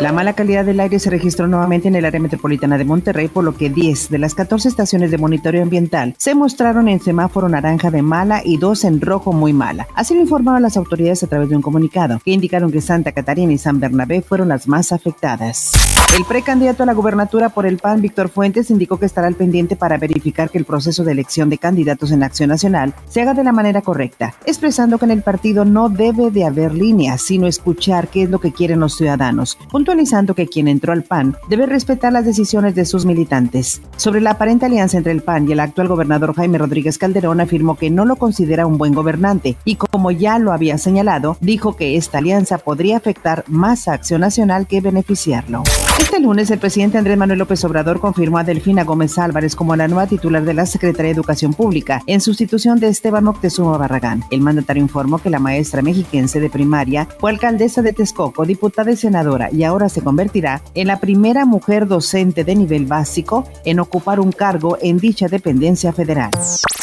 La mala calidad del aire se registró nuevamente en el área metropolitana de Monterrey, por lo que 10 de las 14 estaciones de monitoreo ambiental se mostraron en semáforo naranja de mala y dos en rojo muy mala. Así lo informaron las autoridades a través de un comunicado, que indicaron que Santa Catarina y San Bernabé fueron las más afectadas. El precandidato a la gubernatura por el PAN, Víctor Fuentes, indicó que estará al pendiente para verificar que el proceso de elección de candidatos en la Acción Nacional se haga de la manera correcta, expresando que en el partido no debe de haber líneas, sino escuchar qué es lo que quieren los ciudadanos, puntualizando que quien entró al PAN debe respetar las decisiones de sus militantes. Sobre la aparente alianza entre el PAN y el actual gobernador Jaime Rodríguez Calderón, afirmó que no lo considera un buen gobernante y como ya lo había señalado, dijo que esta alianza podría afectar más a Acción Nacional que beneficiarlo. Este lunes, el presidente Andrés Manuel López Obrador confirmó a Delfina Gómez Álvarez como la nueva titular de la Secretaría de Educación Pública, en sustitución de Esteban Moctezuma Barragán. El mandatario informó que la maestra mexiquense de primaria fue alcaldesa de Texcoco, diputada y senadora, y ahora se convertirá en la primera mujer docente de nivel básico en ocupar un cargo en dicha dependencia federal.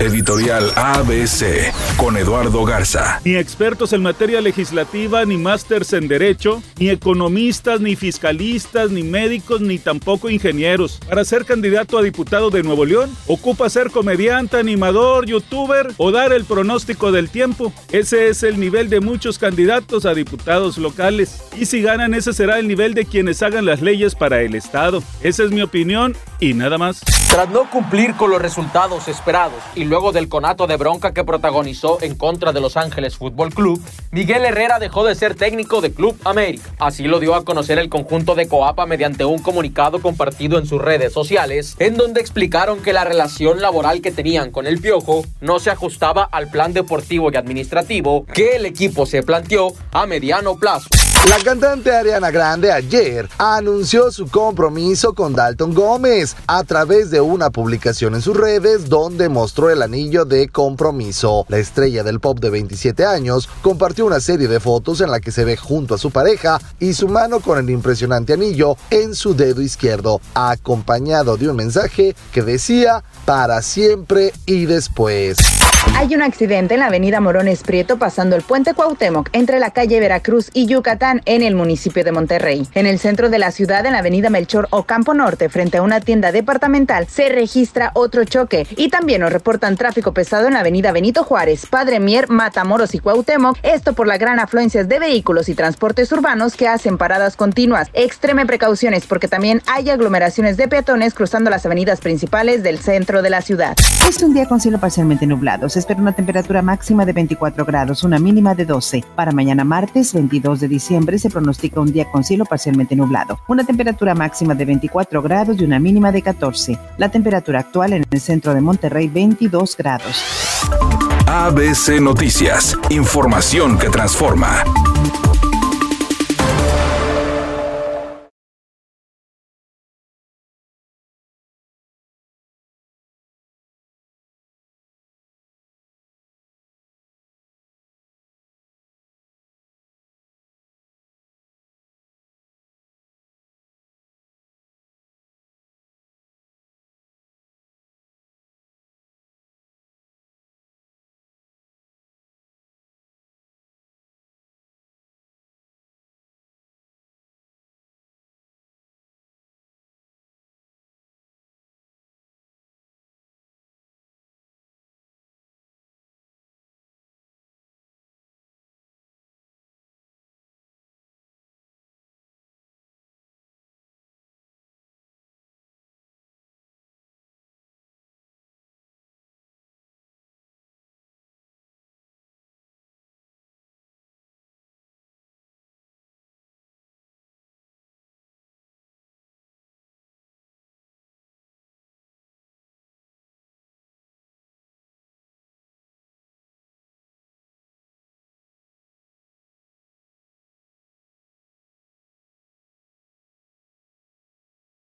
Editorial ABC con Eduardo Garza. Ni expertos en materia legislativa, ni másters en derecho, ni economistas, ni fiscalistas, ni médicos, ni tampoco ingenieros. Para ser candidato a diputado de Nuevo León, ocupa ser comediante, animador, youtuber o dar el pronóstico del tiempo. Ese es el nivel de muchos candidatos a diputados locales. Y si ganan, ese será el nivel de quienes hagan las leyes para el Estado. Esa es mi opinión y nada más. Tras no cumplir con los resultados esperados y luego del conato de bronca que protagonizó en contra de Los Ángeles Fútbol Club, Miguel Herrera dejó de ser técnico de Club América. Así lo dio a conocer el conjunto de Coapa mediante un comunicado compartido en sus redes sociales, en donde explicaron que la relación laboral que tenían con el Piojo no se ajustaba al plan deportivo y administrativo que el equipo se planteó a mediano plazo. La cantante Ariana Grande ayer anunció su compromiso con Dalton Gómez a través de una publicación en sus redes donde mostró el anillo de compromiso. La estrella del pop de 27 años compartió una serie de fotos en la que se ve junto a su pareja y su mano con el impresionante anillo en su dedo izquierdo, acompañado de un mensaje que decía para siempre y después. Hay un accidente en la avenida Morones Prieto pasando el puente Cuauhtémoc entre la calle Veracruz y Yucatán en el municipio de Monterrey. En el centro de la ciudad, en la avenida Melchor Ocampo Norte, frente a una tienda departamental, se registra otro choque y también nos reportan tráfico pesado en la avenida Benito Juárez, Padre Mier, Matamoros y Cuauhtémoc, esto por la gran afluencia de vehículos y transportes urbanos que hacen paradas continuas. Extreme precauciones porque también hay aglomeraciones de peatones cruzando las avenidas principales del centro de la ciudad. Es un día con cielo parcialmente nublado. Se espera una temperatura máxima de 24 grados, una mínima de 12. Para mañana martes 22 de se pronostica un día con cielo parcialmente nublado. Una temperatura máxima de 24 grados y una mínima de 14. La temperatura actual en el centro de Monterrey 22 grados. ABC Noticias. Información que transforma.